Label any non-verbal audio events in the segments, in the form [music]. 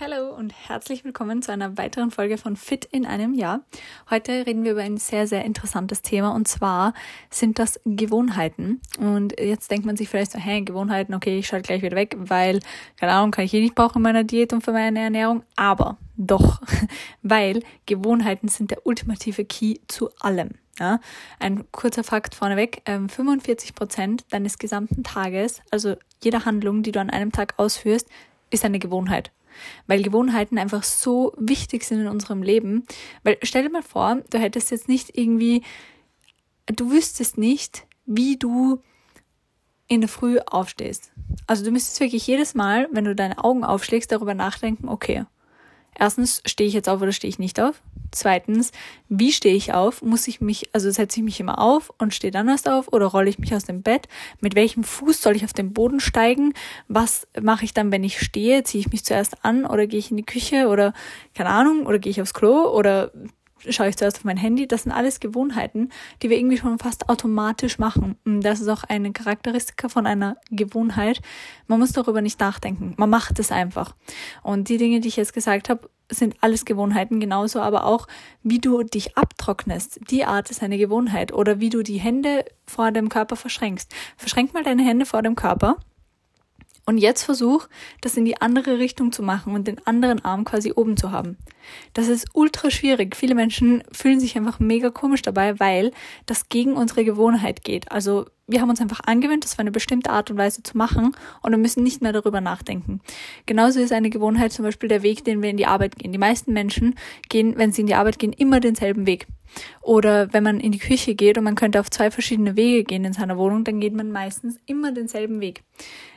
Hallo und herzlich willkommen zu einer weiteren Folge von Fit in einem Jahr. Heute reden wir über ein sehr, sehr interessantes Thema und zwar sind das Gewohnheiten. Und jetzt denkt man sich vielleicht so, hey, Gewohnheiten, okay, ich schalte gleich wieder weg, weil, keine Ahnung, kann ich eh nicht brauchen in meiner Diät und für meine Ernährung. Aber doch, [laughs] weil Gewohnheiten sind der ultimative Key zu allem. Ja, ein kurzer Fakt vorneweg, 45 ähm, Prozent deines gesamten Tages, also jeder Handlung, die du an einem Tag ausführst, ist eine Gewohnheit weil Gewohnheiten einfach so wichtig sind in unserem Leben. Weil stell dir mal vor, du hättest jetzt nicht irgendwie, du wüsstest nicht, wie du in der Früh aufstehst. Also du müsstest wirklich jedes Mal, wenn du deine Augen aufschlägst, darüber nachdenken, okay, erstens stehe ich jetzt auf oder stehe ich nicht auf? Zweitens, wie stehe ich auf? Muss ich mich, also setze ich mich immer auf und stehe dann erst auf oder rolle ich mich aus dem Bett? Mit welchem Fuß soll ich auf den Boden steigen? Was mache ich dann, wenn ich stehe? Ziehe ich mich zuerst an oder gehe ich in die Küche oder keine Ahnung oder gehe ich aufs Klo oder schaue ich zuerst auf mein Handy. Das sind alles Gewohnheiten, die wir irgendwie schon fast automatisch machen. Das ist auch eine Charakteristika von einer Gewohnheit. Man muss darüber nicht nachdenken. Man macht es einfach. Und die Dinge, die ich jetzt gesagt habe, sind alles Gewohnheiten, genauso aber auch, wie du dich abtrocknest. Die Art ist eine Gewohnheit. Oder wie du die Hände vor dem Körper verschränkst. Verschränk mal deine Hände vor dem Körper und jetzt versuch, das in die andere Richtung zu machen und den anderen Arm quasi oben zu haben. Das ist ultra schwierig. Viele Menschen fühlen sich einfach mega komisch dabei, weil das gegen unsere Gewohnheit geht. Also wir haben uns einfach angewöhnt, das auf eine bestimmte Art und Weise zu machen und wir müssen nicht mehr darüber nachdenken. Genauso ist eine Gewohnheit zum Beispiel der Weg, den wir in die Arbeit gehen. Die meisten Menschen gehen, wenn sie in die Arbeit gehen, immer denselben Weg. Oder wenn man in die Küche geht und man könnte auf zwei verschiedene Wege gehen in seiner Wohnung, dann geht man meistens immer denselben Weg.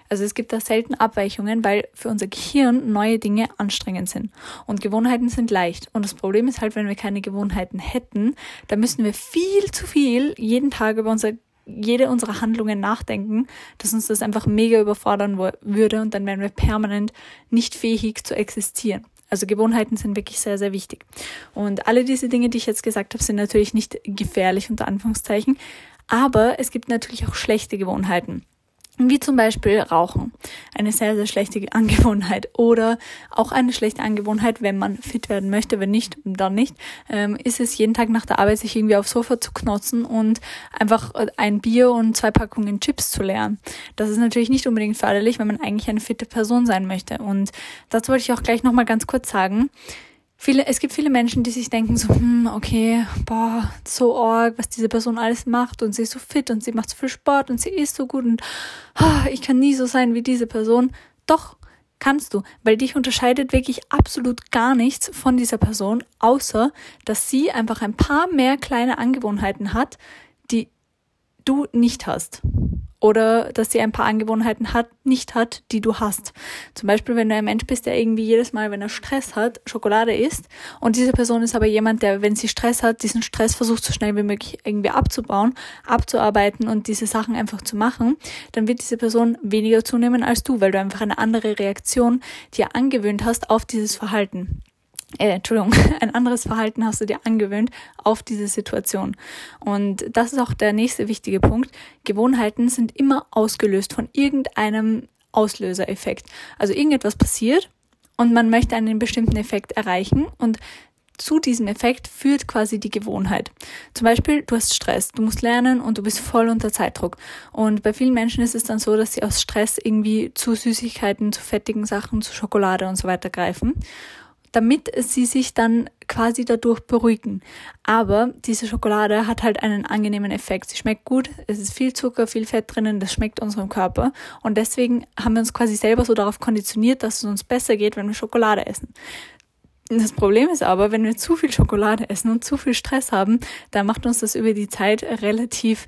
Also es gibt da selten Abweichungen, weil für unser Gehirn neue Dinge anstrengend sind. Und Gewohnheiten sind leicht. Und das Problem ist halt, wenn wir keine Gewohnheiten hätten, dann müssen wir viel zu viel jeden Tag über unser jede unserer Handlungen nachdenken, dass uns das einfach mega überfordern würde und dann wären wir permanent nicht fähig zu existieren. Also Gewohnheiten sind wirklich sehr, sehr wichtig. Und alle diese Dinge, die ich jetzt gesagt habe, sind natürlich nicht gefährlich unter Anführungszeichen, aber es gibt natürlich auch schlechte Gewohnheiten. Wie zum Beispiel Rauchen. Eine sehr, sehr schlechte [laughs] Angewohnheit. Oder auch eine schlechte Angewohnheit, wenn man fit werden möchte. Wenn nicht, dann nicht. Ähm, ist es jeden Tag nach der Arbeit, sich irgendwie aufs Sofa zu knotzen und einfach ein Bier und zwei Packungen Chips zu leeren. Das ist natürlich nicht unbedingt förderlich, wenn man eigentlich eine fitte Person sein möchte. Und dazu wollte ich auch gleich nochmal ganz kurz sagen viele, es gibt viele Menschen, die sich denken so, hm, okay, boah, so arg, was diese Person alles macht und sie ist so fit und sie macht so viel Sport und sie ist so gut und oh, ich kann nie so sein wie diese Person. Doch, kannst du, weil dich unterscheidet wirklich absolut gar nichts von dieser Person, außer dass sie einfach ein paar mehr kleine Angewohnheiten hat, die du nicht hast oder dass sie ein paar Angewohnheiten hat, nicht hat, die du hast. Zum Beispiel, wenn du ein Mensch bist, der irgendwie jedes Mal, wenn er Stress hat, Schokolade isst und diese Person ist aber jemand, der, wenn sie Stress hat, diesen Stress versucht, so schnell wie möglich irgendwie abzubauen, abzuarbeiten und diese Sachen einfach zu machen, dann wird diese Person weniger zunehmen als du, weil du einfach eine andere Reaktion dir angewöhnt hast auf dieses Verhalten äh, Entschuldigung, [laughs] ein anderes Verhalten hast du dir angewöhnt auf diese Situation. Und das ist auch der nächste wichtige Punkt. Gewohnheiten sind immer ausgelöst von irgendeinem Auslösereffekt. Also irgendetwas passiert und man möchte einen bestimmten Effekt erreichen und zu diesem Effekt führt quasi die Gewohnheit. Zum Beispiel, du hast Stress, du musst lernen und du bist voll unter Zeitdruck. Und bei vielen Menschen ist es dann so, dass sie aus Stress irgendwie zu Süßigkeiten, zu fettigen Sachen, zu Schokolade und so weiter greifen damit sie sich dann quasi dadurch beruhigen. Aber diese Schokolade hat halt einen angenehmen Effekt. Sie schmeckt gut, es ist viel Zucker, viel Fett drinnen, das schmeckt unserem Körper. Und deswegen haben wir uns quasi selber so darauf konditioniert, dass es uns besser geht, wenn wir Schokolade essen. Das Problem ist aber, wenn wir zu viel Schokolade essen und zu viel Stress haben, dann macht uns das über die Zeit relativ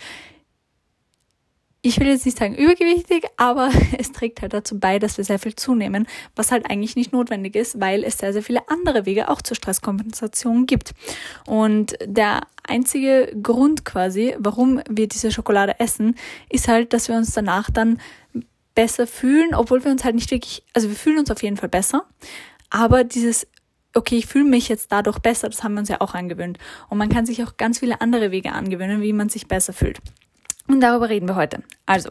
ich will jetzt nicht sagen übergewichtig, aber [laughs] es trägt halt dazu bei, dass wir sehr viel zunehmen, was halt eigentlich nicht notwendig ist, weil es sehr, sehr viele andere Wege auch zur Stresskompensation gibt. Und der einzige Grund quasi, warum wir diese Schokolade essen, ist halt, dass wir uns danach dann besser fühlen, obwohl wir uns halt nicht wirklich, also wir fühlen uns auf jeden Fall besser, aber dieses okay, ich fühle mich jetzt dadurch besser, das haben wir uns ja auch angewöhnt. Und man kann sich auch ganz viele andere Wege angewöhnen, wie man sich besser fühlt. Und darüber reden wir heute. Also,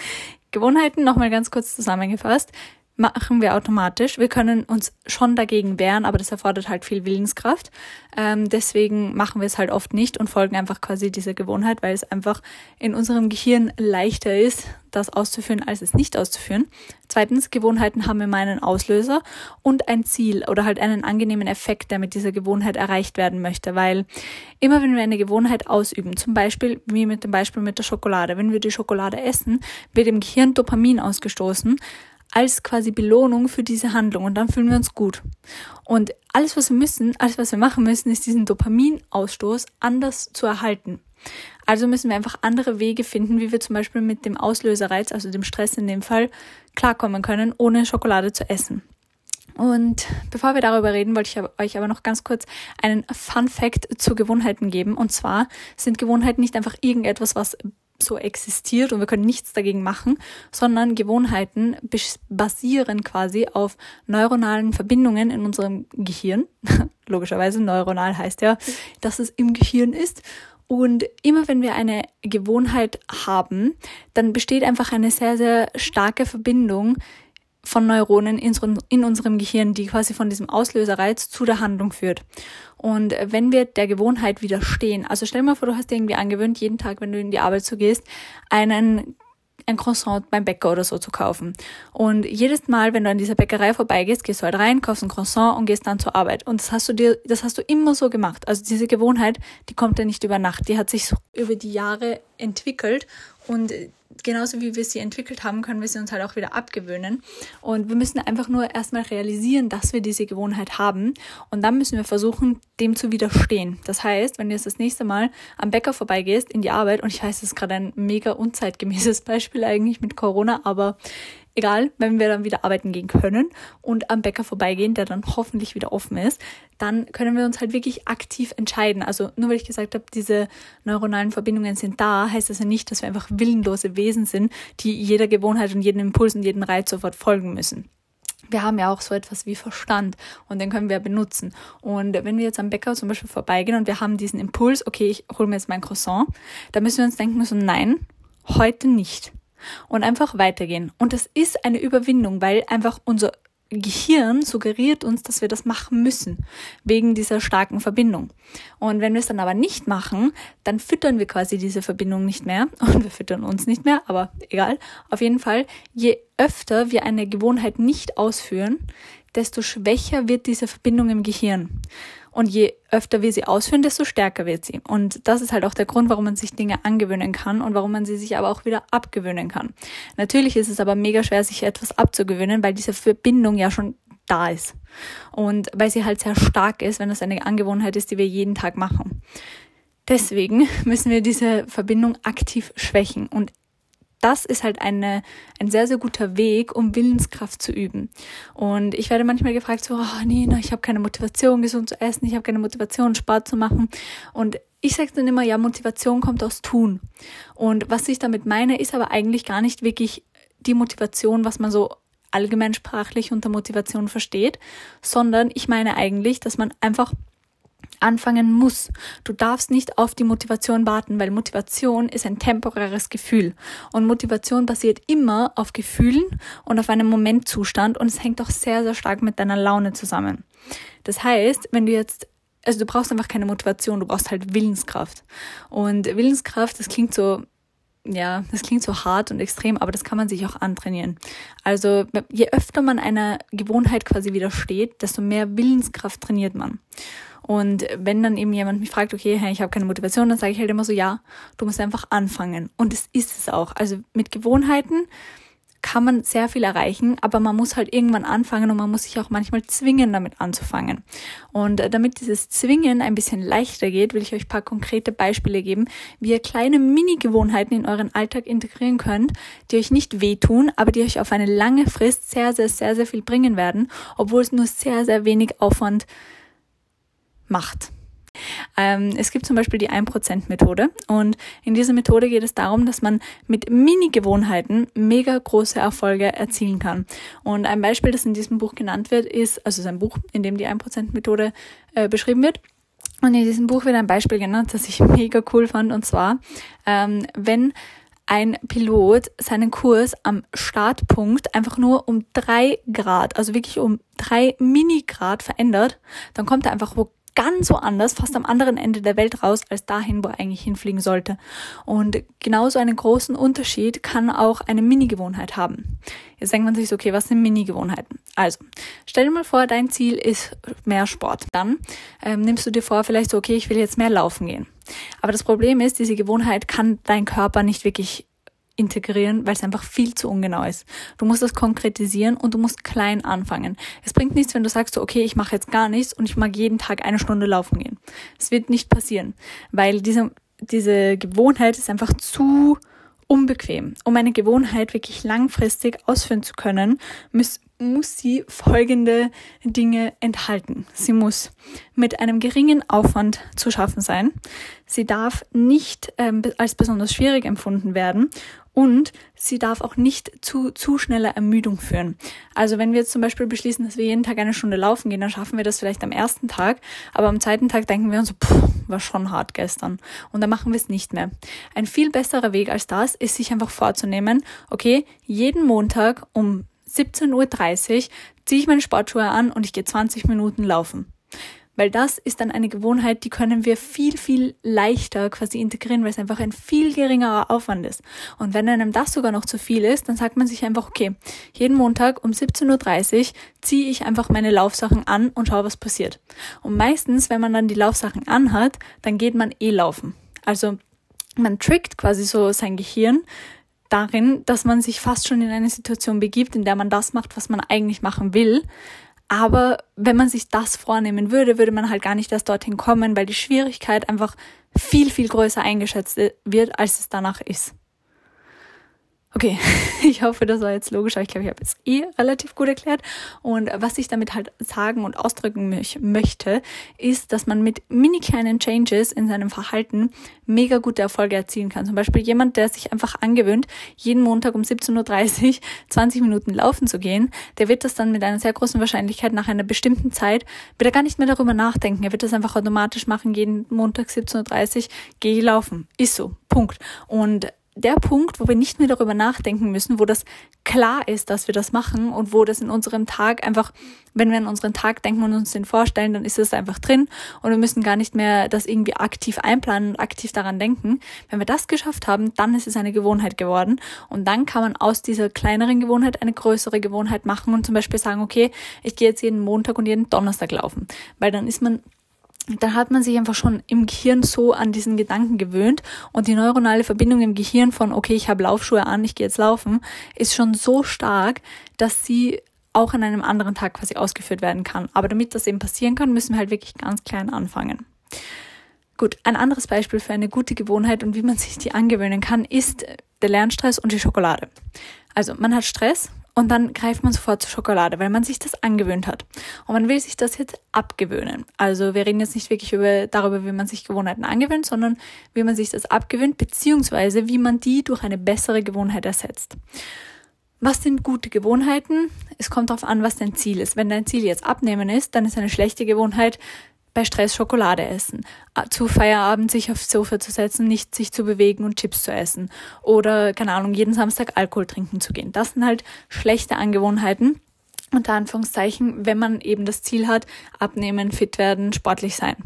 [laughs] Gewohnheiten nochmal ganz kurz zusammengefasst. Machen wir automatisch. Wir können uns schon dagegen wehren, aber das erfordert halt viel Willenskraft. Ähm, deswegen machen wir es halt oft nicht und folgen einfach quasi dieser Gewohnheit, weil es einfach in unserem Gehirn leichter ist, das auszuführen, als es nicht auszuführen. Zweitens, Gewohnheiten haben immer einen Auslöser und ein Ziel oder halt einen angenehmen Effekt, der mit dieser Gewohnheit erreicht werden möchte, weil immer wenn wir eine Gewohnheit ausüben, zum Beispiel wie mit dem Beispiel mit der Schokolade, wenn wir die Schokolade essen, wird im Gehirn Dopamin ausgestoßen als quasi Belohnung für diese Handlung und dann fühlen wir uns gut. Und alles, was wir müssen, alles, was wir machen müssen, ist diesen Dopaminausstoß anders zu erhalten. Also müssen wir einfach andere Wege finden, wie wir zum Beispiel mit dem Auslöserreiz, also dem Stress in dem Fall, klarkommen können, ohne Schokolade zu essen. Und bevor wir darüber reden, wollte ich euch aber noch ganz kurz einen Fun Fact zu Gewohnheiten geben. Und zwar sind Gewohnheiten nicht einfach irgendetwas, was so existiert und wir können nichts dagegen machen, sondern Gewohnheiten basieren quasi auf neuronalen Verbindungen in unserem Gehirn. [laughs] Logischerweise neuronal heißt ja, dass es im Gehirn ist. Und immer wenn wir eine Gewohnheit haben, dann besteht einfach eine sehr, sehr starke Verbindung von Neuronen in, unserem Gehirn, die quasi von diesem Auslöserreiz zu der Handlung führt. Und wenn wir der Gewohnheit widerstehen, also stell dir mal vor, du hast dir irgendwie angewöhnt, jeden Tag, wenn du in die Arbeit so gehst, einen ein Croissant beim Bäcker oder so zu kaufen. Und jedes Mal, wenn du an dieser Bäckerei vorbeigehst, gehst du halt rein, kaufst ein Croissant und gehst dann zur Arbeit. Und das hast du dir, das hast du immer so gemacht. Also diese Gewohnheit, die kommt ja nicht über Nacht. Die hat sich so über die Jahre entwickelt und genauso wie wir sie entwickelt haben, können wir sie uns halt auch wieder abgewöhnen. Und wir müssen einfach nur erstmal realisieren, dass wir diese Gewohnheit haben. Und dann müssen wir versuchen, dem zu widerstehen. Das heißt, wenn du jetzt das nächste Mal am Bäcker vorbeigehst in die Arbeit, und ich weiß, das ist gerade ein mega unzeitgemäßes [laughs] Beispiel eigentlich mit Corona, aber egal, wenn wir dann wieder arbeiten gehen können und am Bäcker vorbeigehen, der dann hoffentlich wieder offen ist, dann können wir uns halt wirklich aktiv entscheiden. Also nur weil ich gesagt habe, diese neuronalen Verbindungen sind da, heißt das ja nicht, dass wir einfach willenlose Wesen sind, die jeder Gewohnheit und jedem Impuls und jedem Reiz sofort folgen müssen wir haben ja auch so etwas wie Verstand und den können wir benutzen. Und wenn wir jetzt am Bäcker zum Beispiel vorbeigehen und wir haben diesen Impuls, okay, ich hole mir jetzt mein Croissant, dann müssen wir uns denken so, nein, heute nicht und einfach weitergehen. Und das ist eine Überwindung, weil einfach unser Gehirn suggeriert uns, dass wir das machen müssen, wegen dieser starken Verbindung. Und wenn wir es dann aber nicht machen, dann füttern wir quasi diese Verbindung nicht mehr [laughs] und wir füttern uns nicht mehr, aber egal. Auf jeden Fall, je öfter wir eine Gewohnheit nicht ausführen, desto schwächer wird diese Verbindung im Gehirn. Und je öfter wir sie ausführen, desto stärker wird sie. Und das ist halt auch der Grund, warum man sich Dinge angewöhnen kann und warum man sie sich aber auch wieder abgewöhnen kann. Natürlich ist es aber mega schwer, sich etwas abzugewöhnen, weil diese Verbindung ja schon da ist. Und weil sie halt sehr stark ist, wenn das eine Angewohnheit ist, die wir jeden Tag machen. Deswegen [laughs] müssen wir diese Verbindung aktiv schwächen. Und das ist halt eine, ein sehr, sehr guter Weg, um Willenskraft zu üben. Und ich werde manchmal gefragt, so, oh, Nina, ich habe keine Motivation, gesund zu essen, ich habe keine Motivation, Sport zu machen. Und ich sage dann immer, ja, Motivation kommt aus Tun. Und was ich damit meine, ist aber eigentlich gar nicht wirklich die Motivation, was man so allgemeinsprachlich unter Motivation versteht, sondern ich meine eigentlich, dass man einfach anfangen muss. Du darfst nicht auf die Motivation warten, weil Motivation ist ein temporäres Gefühl. Und Motivation basiert immer auf Gefühlen und auf einem Momentzustand und es hängt auch sehr, sehr stark mit deiner Laune zusammen. Das heißt, wenn du jetzt also du brauchst einfach keine Motivation, du brauchst halt Willenskraft. Und Willenskraft, das klingt so, ja, das klingt so hart und extrem, aber das kann man sich auch antrainieren. Also je öfter man einer Gewohnheit quasi widersteht, desto mehr Willenskraft trainiert man. Und wenn dann eben jemand mich fragt, okay, ich habe keine Motivation, dann sage ich halt immer so, ja, du musst einfach anfangen. Und es ist es auch. Also mit Gewohnheiten kann man sehr viel erreichen, aber man muss halt irgendwann anfangen und man muss sich auch manchmal zwingen, damit anzufangen. Und damit dieses Zwingen ein bisschen leichter geht, will ich euch paar konkrete Beispiele geben, wie ihr kleine Mini-Gewohnheiten in euren Alltag integrieren könnt, die euch nicht wehtun, aber die euch auf eine lange Frist sehr, sehr, sehr, sehr viel bringen werden, obwohl es nur sehr, sehr wenig Aufwand macht. Ähm, es gibt zum Beispiel die 1%-Methode und in dieser Methode geht es darum, dass man mit Mini-Gewohnheiten mega große Erfolge erzielen kann. Und ein Beispiel, das in diesem Buch genannt wird, ist, also es ist ein Buch, in dem die 1%-Methode äh, beschrieben wird. Und in diesem Buch wird ein Beispiel genannt, das ich [laughs] mega cool fand, und zwar, ähm, wenn ein Pilot seinen Kurs am Startpunkt einfach nur um drei Grad, also wirklich um drei Minigrad verändert, dann kommt er einfach wo ganz woanders, fast am anderen Ende der Welt raus, als dahin, wo er eigentlich hinfliegen sollte. Und genauso einen großen Unterschied kann auch eine Mini-Gewohnheit haben. Jetzt denkt man sich so, okay, was sind Mini-Gewohnheiten? Also, stell dir mal vor, dein Ziel ist mehr Sport. Dann ähm, nimmst du dir vor, vielleicht so, okay, ich will jetzt mehr laufen gehen. Aber das Problem ist, diese Gewohnheit kann dein Körper nicht wirklich integrieren, weil es einfach viel zu ungenau ist. Du musst das konkretisieren und du musst klein anfangen. Es bringt nichts, wenn du sagst, okay, ich mache jetzt gar nichts und ich mag jeden Tag eine Stunde laufen gehen. Es wird nicht passieren, weil diese, diese Gewohnheit ist einfach zu unbequem. Um eine Gewohnheit wirklich langfristig ausführen zu können, muss, muss sie folgende Dinge enthalten. Sie muss mit einem geringen Aufwand zu schaffen sein. Sie darf nicht ähm, als besonders schwierig empfunden werden und sie darf auch nicht zu zu schneller Ermüdung führen. Also wenn wir jetzt zum Beispiel beschließen, dass wir jeden Tag eine Stunde laufen gehen, dann schaffen wir das vielleicht am ersten Tag, aber am zweiten Tag denken wir uns so, puh, war schon hart gestern und dann machen wir es nicht mehr. Ein viel besserer Weg als das ist, sich einfach vorzunehmen, okay, jeden Montag um 17.30 Uhr ziehe ich meine Sportschuhe an und ich gehe 20 Minuten laufen weil das ist dann eine Gewohnheit, die können wir viel, viel leichter quasi integrieren, weil es einfach ein viel geringerer Aufwand ist. Und wenn einem das sogar noch zu viel ist, dann sagt man sich einfach, okay, jeden Montag um 17.30 Uhr ziehe ich einfach meine Laufsachen an und schaue, was passiert. Und meistens, wenn man dann die Laufsachen anhat, dann geht man eh laufen. Also man trickt quasi so sein Gehirn, darin, dass man sich fast schon in eine Situation begibt, in der man das macht, was man eigentlich machen will, aber wenn man sich das vornehmen würde, würde man halt gar nicht erst dorthin kommen, weil die Schwierigkeit einfach viel, viel größer eingeschätzt wird, als es danach ist. Okay, [laughs] ich hoffe, das war jetzt logisch, aber ich glaube, ich habe es eh relativ gut erklärt. Und was ich damit halt sagen und ausdrücken möchte, ist, dass man mit mini kleinen Changes in seinem Verhalten mega gute Erfolge erzielen kann. Zum Beispiel jemand, der sich einfach angewöhnt, jeden Montag um 17.30 Uhr 20 [laughs] Minuten laufen zu gehen, der wird das dann mit einer sehr großen Wahrscheinlichkeit nach einer bestimmten Zeit wieder gar nicht mehr darüber nachdenken. Er wird das einfach automatisch machen, jeden Montag 17.30 Uhr gehe laufen. Ist so. Punkt. Und der Punkt, wo wir nicht mehr darüber nachdenken müssen, wo das klar ist, dass wir das machen und wo das in unserem Tag einfach, wenn wir an unseren Tag denken und uns den vorstellen, dann ist es einfach drin und wir müssen gar nicht mehr das irgendwie aktiv einplanen und aktiv daran denken. Wenn wir das geschafft haben, dann ist es eine Gewohnheit geworden und dann kann man aus dieser kleineren Gewohnheit eine größere Gewohnheit machen und zum Beispiel sagen, okay, ich gehe jetzt jeden Montag und jeden Donnerstag laufen, weil dann ist man dann hat man sich einfach schon im Gehirn so an diesen Gedanken gewöhnt und die neuronale Verbindung im Gehirn von, okay, ich habe Laufschuhe an, ich gehe jetzt laufen, ist schon so stark, dass sie auch an einem anderen Tag quasi ausgeführt werden kann. Aber damit das eben passieren kann, müssen wir halt wirklich ganz klein anfangen. Gut, ein anderes Beispiel für eine gute Gewohnheit und wie man sich die angewöhnen kann, ist der Lernstress und die Schokolade. Also man hat Stress, und dann greift man sofort zur Schokolade, weil man sich das angewöhnt hat. Und man will sich das jetzt abgewöhnen. Also wir reden jetzt nicht wirklich über, darüber, wie man sich Gewohnheiten angewöhnt, sondern wie man sich das abgewöhnt, beziehungsweise wie man die durch eine bessere Gewohnheit ersetzt. Was sind gute Gewohnheiten? Es kommt darauf an, was dein Ziel ist. Wenn dein Ziel jetzt abnehmen ist, dann ist eine schlechte Gewohnheit, bei Stress Schokolade essen, zu Feierabend sich aufs Sofa zu setzen, nicht sich zu bewegen und Chips zu essen oder, keine Ahnung, jeden Samstag Alkohol trinken zu gehen. Das sind halt schlechte Angewohnheiten, unter Anführungszeichen, wenn man eben das Ziel hat, abnehmen, fit werden, sportlich sein.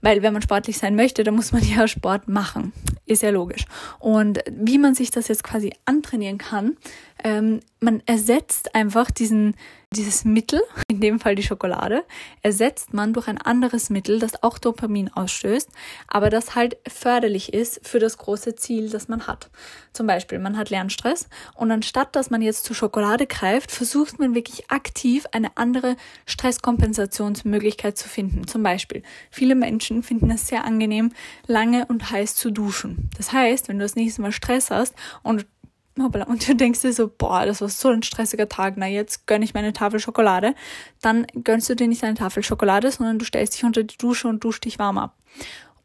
Weil wenn man sportlich sein möchte, dann muss man [laughs] ja Sport machen. Ist ja logisch. Und wie man sich das jetzt quasi antrainieren kann, ähm, man ersetzt einfach diesen, dieses Mittel, in dem Fall die Schokolade, ersetzt man durch ein anderes Mittel, das auch Dopamin ausstößt, aber das halt förderlich ist für das große Ziel, das man hat. Zum Beispiel, man hat Lernstress und anstatt dass man jetzt zur Schokolade greift, versucht man wirklich aktiv eine andere Stresskompensationsmöglichkeit zu finden. Zum Beispiel, viele Menschen finden es sehr angenehm, lange und heiß zu duschen. Das heißt, wenn du das nächste Mal Stress hast und und du denkst dir so, boah, das war so ein stressiger Tag, na jetzt gönn ich mir eine Tafel Schokolade, dann gönnst du dir nicht eine Tafel Schokolade, sondern du stellst dich unter die Dusche und duschst dich warm ab.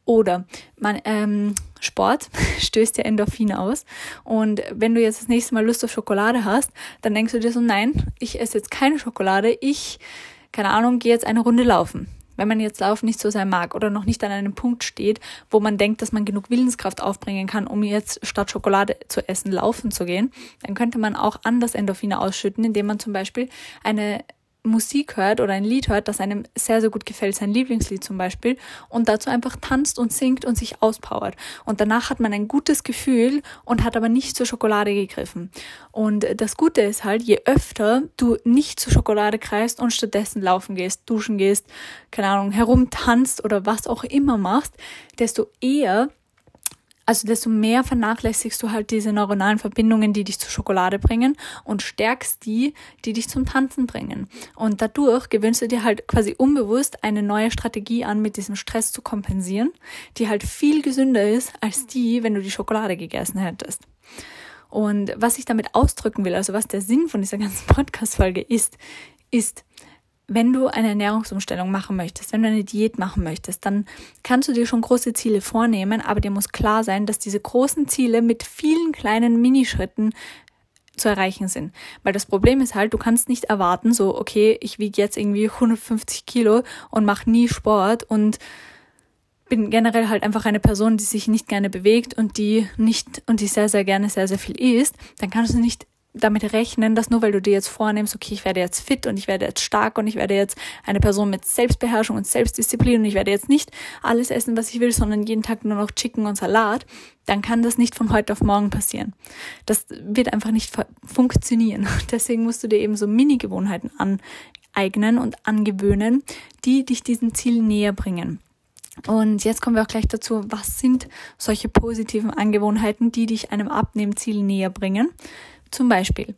Oder man, ähm, Sport [laughs] stößt ja Endorphine aus. Und wenn du jetzt das nächste Mal Lust auf Schokolade hast, dann denkst du dir so, nein, ich esse jetzt keine Schokolade, ich, keine Ahnung, gehe jetzt eine Runde laufen. Wenn man jetzt Laufen nicht so sehr mag oder noch nicht an einem Punkt steht, wo man denkt, dass man genug Willenskraft aufbringen kann, um jetzt statt Schokolade zu essen laufen zu gehen, dann könnte man auch anders Endorphine ausschütten, indem man zum Beispiel eine Musik hört oder ein Lied hört, das einem sehr, sehr gut gefällt, sein Lieblingslied zum Beispiel, und dazu einfach tanzt und singt und sich auspowert. Und danach hat man ein gutes Gefühl und hat aber nicht zur Schokolade gegriffen. Und das Gute ist halt, je öfter du nicht zur Schokolade greifst und stattdessen laufen gehst, duschen gehst, keine Ahnung, herumtanzt oder was auch immer machst, desto eher also desto mehr vernachlässigst du halt diese neuronalen Verbindungen, die dich zur Schokolade bringen und stärkst die, die dich zum Tanzen bringen. Und dadurch gewöhnst du dir halt quasi unbewusst eine neue Strategie an, mit diesem Stress zu kompensieren, die halt viel gesünder ist als die, wenn du die Schokolade gegessen hättest. Und was ich damit ausdrücken will, also was der Sinn von dieser ganzen [laughs] Podcast-Folge ist, ist, wenn du eine Ernährungsumstellung machen möchtest, wenn du eine Diät machen möchtest, dann kannst du dir schon große Ziele vornehmen, aber dir muss klar sein, dass diese großen Ziele mit vielen kleinen Minischritten zu erreichen sind. Weil das Problem ist halt, du kannst nicht erwarten, so, okay, ich wiege jetzt irgendwie 150 Kilo und mache nie Sport und bin generell halt einfach eine Person, die sich nicht gerne bewegt und die nicht und die sehr, sehr gerne sehr, sehr viel isst, dann kannst du nicht damit rechnen, dass nur weil du dir jetzt vornimmst, okay, ich werde jetzt fit und ich werde jetzt stark und ich werde jetzt eine Person mit Selbstbeherrschung und Selbstdisziplin und ich werde jetzt nicht alles essen, was ich will, sondern jeden Tag nur noch Chicken und Salat, dann kann das nicht von heute auf morgen passieren. Das wird einfach nicht funktionieren. [laughs] Deswegen musst du dir eben so Mini-Gewohnheiten aneignen und angewöhnen, die dich diesem Ziel näher bringen. Und jetzt kommen wir auch gleich dazu, was sind solche positiven Angewohnheiten, die dich einem Abnehmziel näher bringen. Zum Beispiel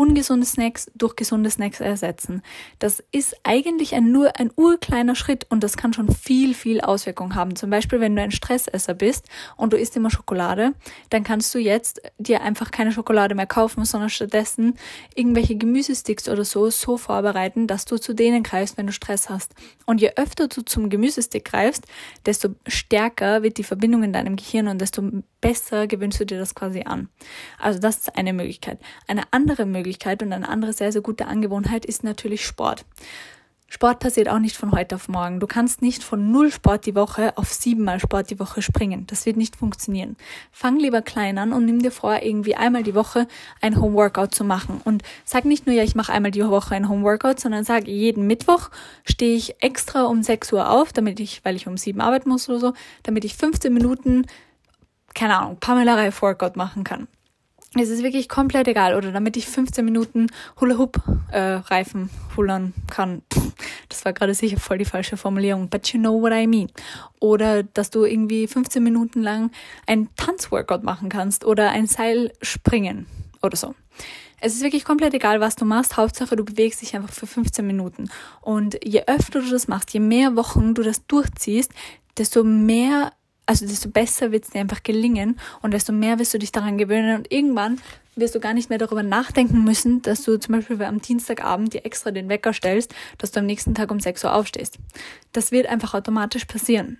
ungesunde Snacks durch gesunde Snacks ersetzen. Das ist eigentlich ein, nur ein urkleiner Schritt und das kann schon viel, viel Auswirkung haben. Zum Beispiel, wenn du ein Stressesser bist und du isst immer Schokolade, dann kannst du jetzt dir einfach keine Schokolade mehr kaufen, sondern stattdessen irgendwelche Gemüsesticks oder so so vorbereiten, dass du zu denen greifst, wenn du Stress hast. Und je öfter du zum Gemüsestick greifst, desto stärker wird die Verbindung in deinem Gehirn und desto besser gewöhnst du dir das quasi an. Also das ist eine Möglichkeit. Eine andere Möglichkeit und eine andere sehr, sehr gute Angewohnheit ist natürlich Sport. Sport passiert auch nicht von heute auf morgen. Du kannst nicht von null Sport die Woche auf siebenmal Sport die Woche springen. Das wird nicht funktionieren. Fang lieber klein an und nimm dir vor, irgendwie einmal die Woche ein Homeworkout zu machen. Und sag nicht nur, ja, ich mache einmal die Woche ein Homeworkout, sondern sag, jeden Mittwoch stehe ich extra um 6 Uhr auf, damit ich, weil ich um sieben arbeiten muss oder so, damit ich 15 Minuten keine Ahnung, Pamela Reif Workout machen kann. Es ist wirklich komplett egal. Oder damit ich 15 Minuten Hula Hoop äh, Reifen hullern kann. Das war gerade sicher voll die falsche Formulierung. But you know what I mean. Oder dass du irgendwie 15 Minuten lang ein Tanzworkout machen kannst oder ein Seil springen oder so. Es ist wirklich komplett egal, was du machst. Hauptsache, du bewegst dich einfach für 15 Minuten. Und je öfter du das machst, je mehr Wochen du das durchziehst, desto mehr also desto besser wird es dir einfach gelingen und desto mehr wirst du dich daran gewöhnen und irgendwann wirst du gar nicht mehr darüber nachdenken müssen, dass du zum Beispiel am Dienstagabend dir extra den Wecker stellst, dass du am nächsten Tag um 6 Uhr aufstehst. Das wird einfach automatisch passieren.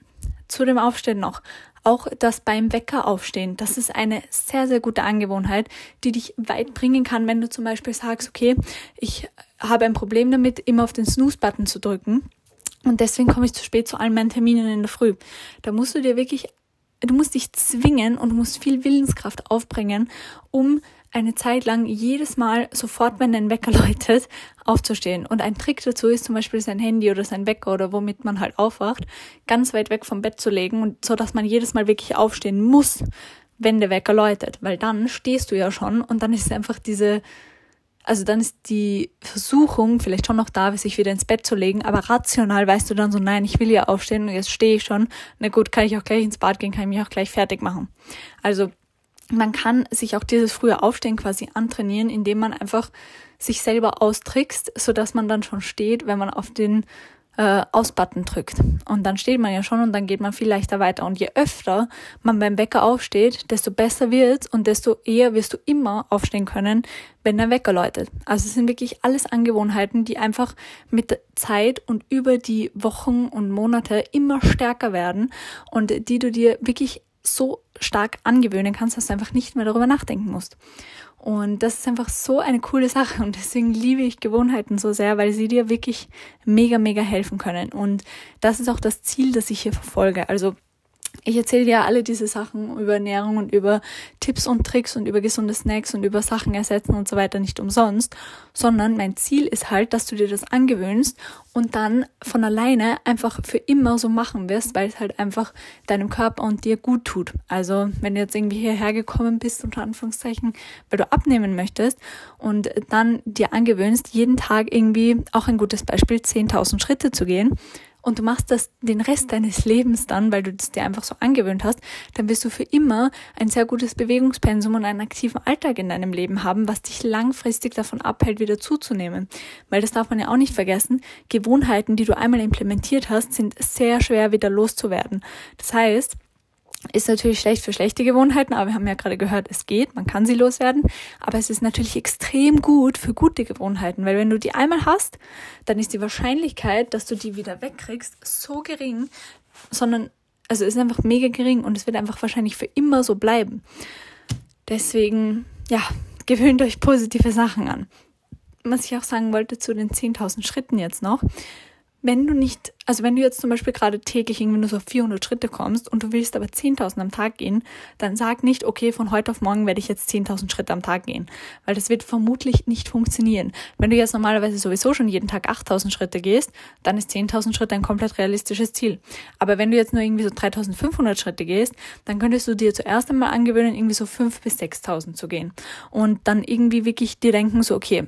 Zu dem Aufstehen noch. Auch das beim Wecker aufstehen, das ist eine sehr, sehr gute Angewohnheit, die dich weit bringen kann, wenn du zum Beispiel sagst, okay, ich habe ein Problem damit, immer auf den Snooze-Button zu drücken und deswegen komme ich zu spät zu allen meinen Terminen in der Früh. Da musst du dir wirklich, du musst dich zwingen und musst viel Willenskraft aufbringen, um eine Zeit lang jedes Mal sofort, wenn dein Wecker [laughs] läutet, aufzustehen. Und ein Trick dazu ist zum Beispiel sein Handy oder sein Wecker oder womit man halt aufwacht, ganz weit weg vom Bett zu legen und so, dass man jedes Mal wirklich aufstehen muss, wenn der Wecker läutet. Weil dann stehst du ja schon und dann ist einfach diese, also dann ist die Versuchung vielleicht schon noch da, sich wieder ins Bett zu legen, aber rational weißt du dann so, nein, ich will ja aufstehen und jetzt stehe ich schon. Na gut, kann ich auch gleich ins Bad gehen, kann ich mich auch gleich fertig machen. Also man kann sich auch dieses frühe Aufstehen quasi antrainieren, indem man einfach sich selber austrickst, so dass man dann schon steht, wenn man auf den äh, Aus-Button drückt. Und dann steht man ja schon und dann geht man viel leichter weiter. Und je öfter man beim Wecker aufsteht, desto besser wird's und desto eher wirst du immer aufstehen können, wenn der Wecker läutet. Also es sind wirklich alles Angewohnheiten, die einfach mit Zeit und über die Wochen und Monate immer stärker werden und die du dir wirklich so stark angewöhnen kannst, dass du einfach nicht mehr darüber nachdenken musst. Und das ist einfach so eine coole Sache und deswegen liebe ich Gewohnheiten so sehr, weil sie dir wirklich mega, mega helfen können. Und das ist auch das Ziel, das ich hier verfolge. Also ich erzähle dir alle diese Sachen über Ernährung und über Tipps und Tricks und über gesunde Snacks und über Sachen ersetzen und so weiter nicht umsonst, sondern mein Ziel ist halt, dass du dir das angewöhnst und dann von alleine einfach für immer so machen wirst, weil es halt einfach deinem Körper und dir gut tut. Also wenn du jetzt irgendwie hierher gekommen bist, unter Anführungszeichen, weil du abnehmen möchtest und dann dir angewöhnst, jeden Tag irgendwie, auch ein gutes Beispiel, 10.000 Schritte zu gehen, und du machst das den Rest deines Lebens dann, weil du das dir einfach so angewöhnt hast, dann wirst du für immer ein sehr gutes Bewegungspensum und einen aktiven Alltag in deinem Leben haben, was dich langfristig davon abhält, wieder zuzunehmen. Weil das darf man ja auch nicht vergessen. Gewohnheiten, die du einmal implementiert hast, sind sehr schwer wieder loszuwerden. Das heißt, ist natürlich schlecht für schlechte Gewohnheiten, aber wir haben ja gerade gehört, es geht, man kann sie loswerden. Aber es ist natürlich extrem gut für gute Gewohnheiten, weil wenn du die einmal hast, dann ist die Wahrscheinlichkeit, dass du die wieder wegkriegst, so gering, sondern, also ist einfach mega gering und es wird einfach wahrscheinlich für immer so bleiben. Deswegen, ja, gewöhnt euch positive Sachen an. Was ich auch sagen wollte zu den 10.000 Schritten jetzt noch wenn du nicht, also wenn du jetzt zum Beispiel gerade täglich irgendwie nur so 400 Schritte kommst und du willst aber 10.000 am Tag gehen, dann sag nicht, okay, von heute auf morgen werde ich jetzt 10.000 Schritte am Tag gehen, weil das wird vermutlich nicht funktionieren. Wenn du jetzt normalerweise sowieso schon jeden Tag 8.000 Schritte gehst, dann ist 10.000 Schritte ein komplett realistisches Ziel. Aber wenn du jetzt nur irgendwie so 3.500 Schritte gehst, dann könntest du dir zuerst einmal angewöhnen, irgendwie so 5.000 bis 6.000 zu gehen und dann irgendwie wirklich dir denken, so, okay,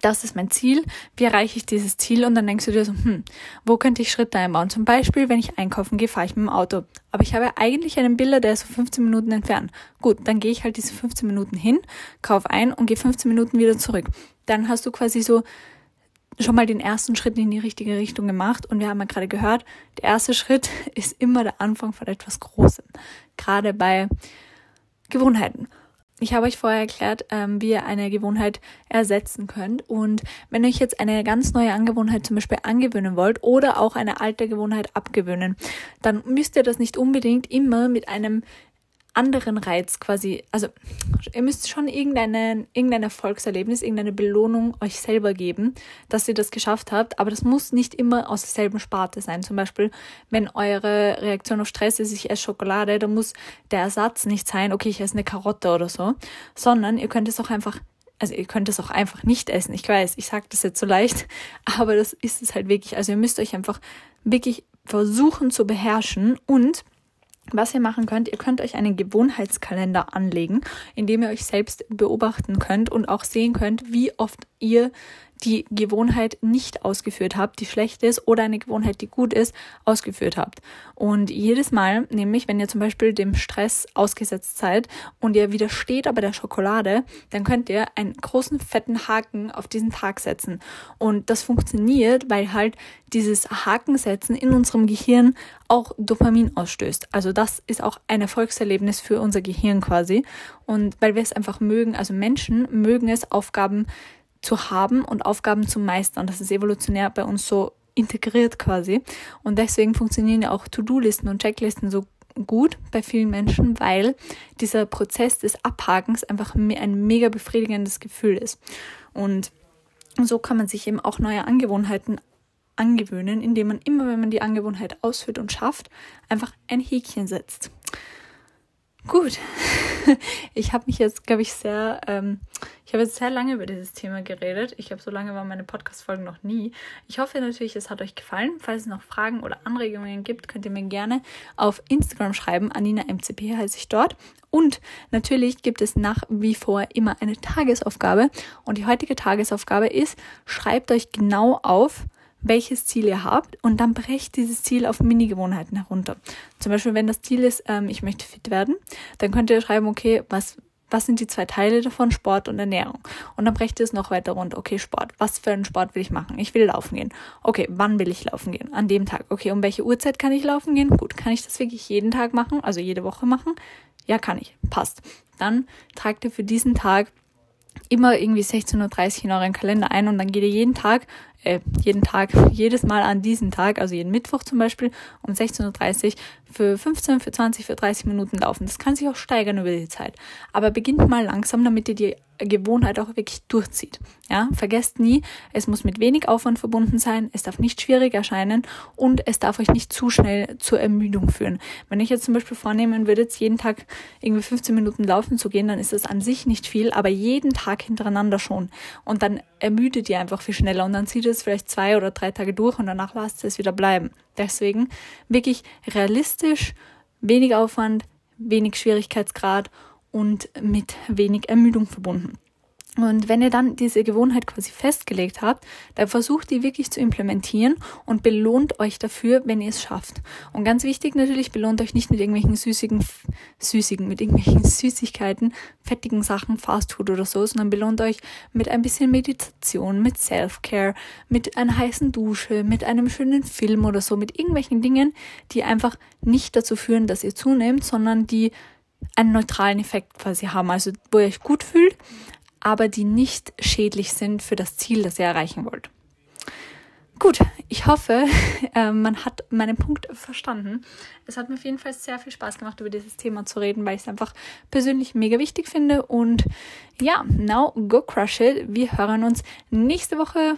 das ist mein Ziel, wie erreiche ich dieses Ziel? Und dann denkst du dir so, hm, wo könnte ich Schritte einbauen? Zum Beispiel, wenn ich einkaufen gehe, fahre ich mit dem Auto. Aber ich habe eigentlich einen Bilder, der ist so 15 Minuten entfernt. Gut, dann gehe ich halt diese 15 Minuten hin, kaufe ein und gehe 15 Minuten wieder zurück. Dann hast du quasi so schon mal den ersten Schritt in die richtige Richtung gemacht. Und wir haben ja gerade gehört, der erste Schritt [laughs] ist immer der Anfang von etwas Großem. Gerade bei Gewohnheiten. Ich habe euch vorher erklärt, ähm, wie ihr eine Gewohnheit ersetzen könnt. Und wenn ihr euch jetzt eine ganz neue Angewohnheit zum Beispiel angewöhnen wollt oder auch eine alte Gewohnheit abgewöhnen, dann müsst ihr das nicht unbedingt immer mit einem anderen Reiz quasi, also ihr müsst schon irgendeine, irgendein Erfolgserlebnis, irgendeine Belohnung euch selber geben, dass ihr das geschafft habt, aber das muss nicht immer aus derselben Sparte sein. Zum Beispiel, wenn eure Reaktion auf Stress ist, ich esse Schokolade, dann muss der Ersatz nicht sein, okay, ich esse eine Karotte oder so, sondern ihr könnt es auch einfach also ihr könnt es auch einfach nicht essen. Ich weiß, ich sage das jetzt so leicht, [laughs] aber das ist es halt wirklich. Also ihr müsst euch einfach wirklich versuchen zu beherrschen und was ihr machen könnt, ihr könnt euch einen Gewohnheitskalender anlegen, in dem ihr euch selbst beobachten könnt und auch sehen könnt, wie oft ihr die Gewohnheit nicht ausgeführt habt, die schlecht ist, oder eine Gewohnheit, die gut ist, ausgeführt habt. Und jedes Mal, nämlich wenn ihr zum Beispiel dem Stress ausgesetzt seid und ihr widersteht aber der Schokolade, dann könnt ihr einen großen fetten Haken auf diesen Tag setzen. Und das funktioniert, weil halt dieses Hakensetzen in unserem Gehirn auch Dopamin ausstößt. Also das ist auch ein Erfolgserlebnis für unser Gehirn quasi. Und weil wir es einfach mögen, also Menschen mögen es, Aufgaben zu haben und Aufgaben zu meistern. Das ist evolutionär bei uns so integriert quasi. Und deswegen funktionieren ja auch To-Do-Listen und Checklisten so gut bei vielen Menschen, weil dieser Prozess des Abhakens einfach ein mega befriedigendes Gefühl ist. Und so kann man sich eben auch neue Angewohnheiten angewöhnen, indem man immer, wenn man die Angewohnheit ausführt und schafft, einfach ein Häkchen setzt. Gut, [laughs] ich habe mich jetzt, glaube ich, sehr, ähm, ich habe jetzt sehr lange über dieses Thema geredet. Ich glaube, so lange waren meine Podcast-Folgen noch nie. Ich hoffe natürlich, es hat euch gefallen. Falls es noch Fragen oder Anregungen gibt, könnt ihr mir gerne auf Instagram schreiben. Anina MCP heiße ich dort. Und natürlich gibt es nach wie vor immer eine Tagesaufgabe. Und die heutige Tagesaufgabe ist, schreibt euch genau auf, welches Ziel ihr habt und dann brecht dieses Ziel auf Mini-Gewohnheiten herunter. Zum Beispiel, wenn das Ziel ist, ähm, ich möchte fit werden, dann könnt ihr schreiben, okay, was, was sind die zwei Teile davon? Sport und Ernährung. Und dann brecht ihr es noch weiter runter. Okay, Sport. Was für einen Sport will ich machen? Ich will laufen gehen. Okay, wann will ich laufen gehen? An dem Tag. Okay, um welche Uhrzeit kann ich laufen gehen? Gut, kann ich das wirklich jeden Tag machen? Also jede Woche machen? Ja, kann ich. Passt. Dann tragt ihr für diesen Tag immer irgendwie 16.30 Uhr in euren Kalender ein und dann geht ihr jeden Tag äh, jeden Tag, jedes Mal an diesem Tag, also jeden Mittwoch zum Beispiel um 16.30 Uhr für 15, für 20, für 30 Minuten laufen. Das kann sich auch steigern über die Zeit. Aber beginnt mal langsam, damit ihr die Gewohnheit auch wirklich durchzieht. Ja, vergesst nie, es muss mit wenig Aufwand verbunden sein, es darf nicht schwierig erscheinen und es darf euch nicht zu schnell zur Ermüdung führen. Wenn ich jetzt zum Beispiel vornehmen würde, jetzt jeden Tag irgendwie 15 Minuten laufen zu gehen, dann ist das an sich nicht viel, aber jeden Tag hintereinander schon. Und dann ermüdet ihr einfach viel schneller und dann zieht es vielleicht zwei oder drei Tage durch und danach lasst es wieder bleiben. Deswegen wirklich realistisch, wenig Aufwand, wenig Schwierigkeitsgrad und mit wenig Ermüdung verbunden. Und wenn ihr dann diese Gewohnheit quasi festgelegt habt, dann versucht die wirklich zu implementieren und belohnt euch dafür, wenn ihr es schafft. Und ganz wichtig natürlich, belohnt euch nicht mit irgendwelchen süßigen, süßigen, mit irgendwelchen [laughs] Süßigkeiten, fettigen Sachen, Fastfood oder so, sondern belohnt euch mit ein bisschen Meditation, mit Self-Care, mit einer heißen Dusche, mit einem schönen Film oder so, mit irgendwelchen Dingen, die einfach nicht dazu führen, dass ihr zunehmt, sondern die einen neutralen Effekt quasi haben, also wo ihr euch gut fühlt, aber die nicht schädlich sind für das Ziel, das ihr erreichen wollt. Gut, ich hoffe, [laughs] äh, man hat meinen Punkt verstanden. Es hat mir auf jeden Fall sehr viel Spaß gemacht, über dieses Thema zu reden, weil ich es einfach persönlich mega wichtig finde. Und ja, now go crush it. Wir hören uns nächste Woche